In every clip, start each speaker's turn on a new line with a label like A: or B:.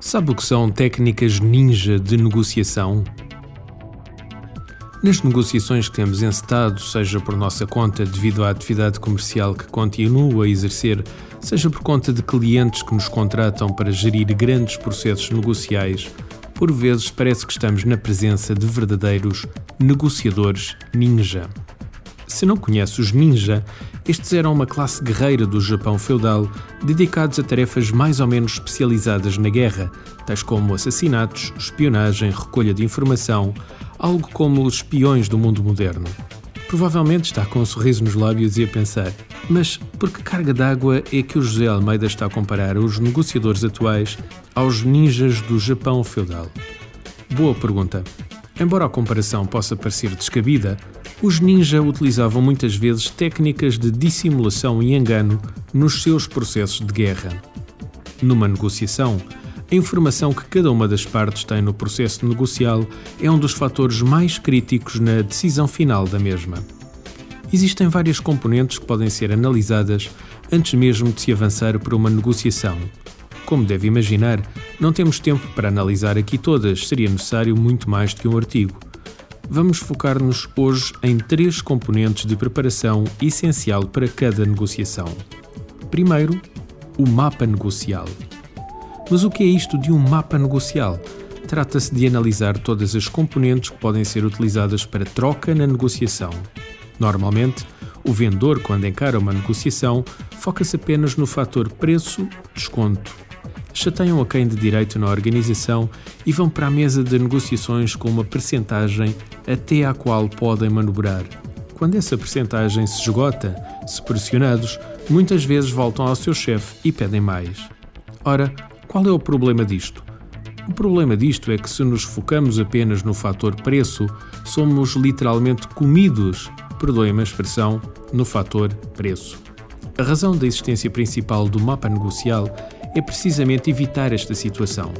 A: Sabe o que são técnicas ninja de negociação? Nas negociações que temos encetado, seja por nossa conta devido à atividade comercial que continuo a exercer, seja por conta de clientes que nos contratam para gerir grandes processos negociais, por vezes parece que estamos na presença de verdadeiros negociadores ninja. Se não conhece os ninja, estes eram uma classe guerreira do Japão feudal, dedicados a tarefas mais ou menos especializadas na guerra, tais como assassinatos, espionagem, recolha de informação, algo como os espiões do mundo moderno. Provavelmente está com um sorriso nos lábios e a pensar: mas por que carga d'água é que o José Almeida está a comparar os negociadores atuais aos ninjas do Japão feudal? Boa pergunta. Embora a comparação possa parecer descabida, os ninja utilizavam muitas vezes técnicas de dissimulação e engano nos seus processos de guerra. Numa negociação, a informação que cada uma das partes tem no processo negocial é um dos fatores mais críticos na decisão final da mesma. Existem várias componentes que podem ser analisadas antes mesmo de se avançar para uma negociação. Como deve imaginar, não temos tempo para analisar aqui todas, seria necessário muito mais do que um artigo vamos focar-nos hoje em três componentes de preparação essencial para cada negociação. Primeiro, o mapa negocial. Mas o que é isto de um mapa negocial? Trata-se de analisar todas as componentes que podem ser utilizadas para troca na negociação. Normalmente, o vendedor, quando encara uma negociação, foca-se apenas no fator preço-desconto chateiam a quem de direito na organização e vão para a mesa de negociações com uma percentagem até à qual podem manobrar. Quando essa percentagem se esgota, se pressionados, muitas vezes voltam ao seu chefe e pedem mais. Ora, qual é o problema disto? O problema disto é que se nos focamos apenas no fator preço, somos literalmente comidos, perdoem-me a expressão, no fator preço. A razão da existência principal do mapa negocial é precisamente evitar esta situação.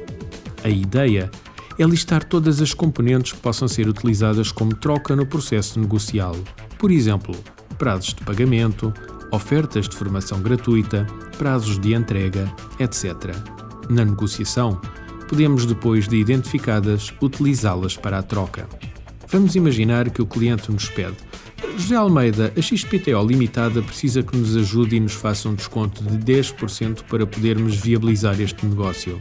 A: A ideia é listar todas as componentes que possam ser utilizadas como troca no processo negocial. Por exemplo, prazos de pagamento, ofertas de formação gratuita, prazos de entrega, etc. Na negociação, podemos, depois de identificadas, utilizá-las para a troca. Vamos imaginar que o cliente nos pede José Almeida, a XPTO Limitada precisa que nos ajude e nos faça um desconto de 10% para podermos viabilizar este negócio.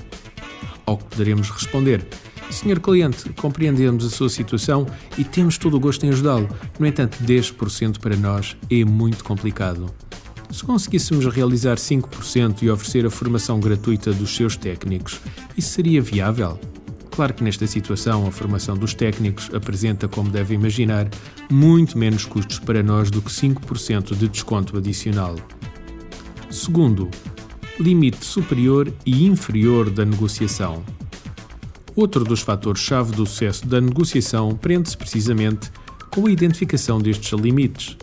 A: Ao que poderemos responder: Senhor cliente, compreendemos a sua situação e temos todo o gosto em ajudá-lo. No entanto, 10% para nós é muito complicado. Se conseguíssemos realizar 5% e oferecer a formação gratuita dos seus técnicos, isso seria viável? Claro que nesta situação a formação dos técnicos apresenta, como deve imaginar, muito menos custos para nós do que 5% de desconto adicional. Segundo, limite superior e inferior da negociação. Outro dos fatores-chave do sucesso da negociação prende-se precisamente com a identificação destes limites.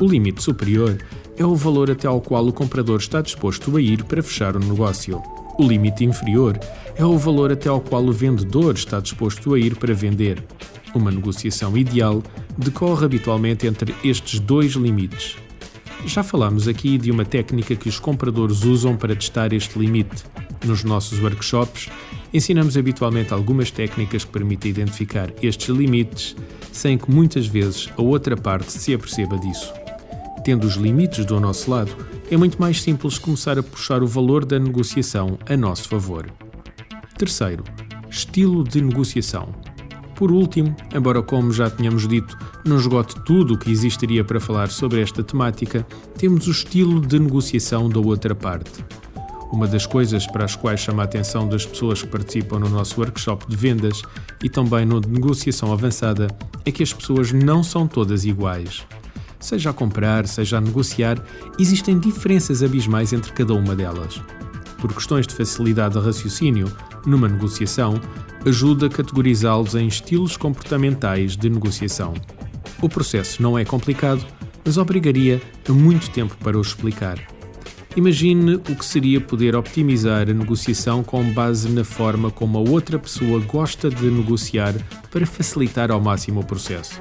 A: O limite superior é o valor até ao qual o comprador está disposto a ir para fechar o negócio. O limite inferior é o valor até ao qual o vendedor está disposto a ir para vender. Uma negociação ideal decorre habitualmente entre estes dois limites. Já falamos aqui de uma técnica que os compradores usam para testar este limite. Nos nossos workshops, ensinamos habitualmente algumas técnicas que permitem identificar estes limites sem que muitas vezes a outra parte se aperceba disso. Tendo os limites do nosso lado, é muito mais simples começar a puxar o valor da negociação a nosso favor. Terceiro, estilo de negociação. Por último, embora, como já tínhamos dito, não esgote tudo o que existiria para falar sobre esta temática, temos o estilo de negociação da outra parte. Uma das coisas para as quais chama a atenção das pessoas que participam no nosso workshop de vendas e também no de negociação avançada é que as pessoas não são todas iguais. Seja a comprar, seja a negociar, existem diferenças abismais entre cada uma delas. Por questões de facilidade de raciocínio, numa negociação, ajuda a categorizá-los em estilos comportamentais de negociação. O processo não é complicado, mas obrigaria a muito tempo para o explicar. Imagine o que seria poder optimizar a negociação com base na forma como a outra pessoa gosta de negociar para facilitar ao máximo o processo.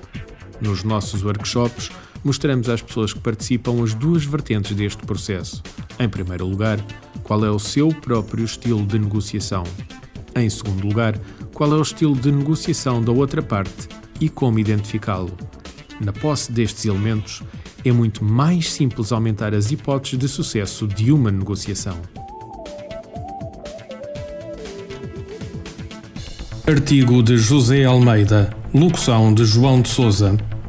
A: Nos nossos workshops, mostramos às pessoas que participam as duas vertentes deste processo. Em primeiro lugar, qual é o seu próprio estilo de negociação. Em segundo lugar, qual é o estilo de negociação da outra parte e como identificá-lo. Na posse destes elementos, é muito mais simples aumentar as hipóteses de sucesso de uma negociação.
B: Artigo de José Almeida, locução de João de Souza,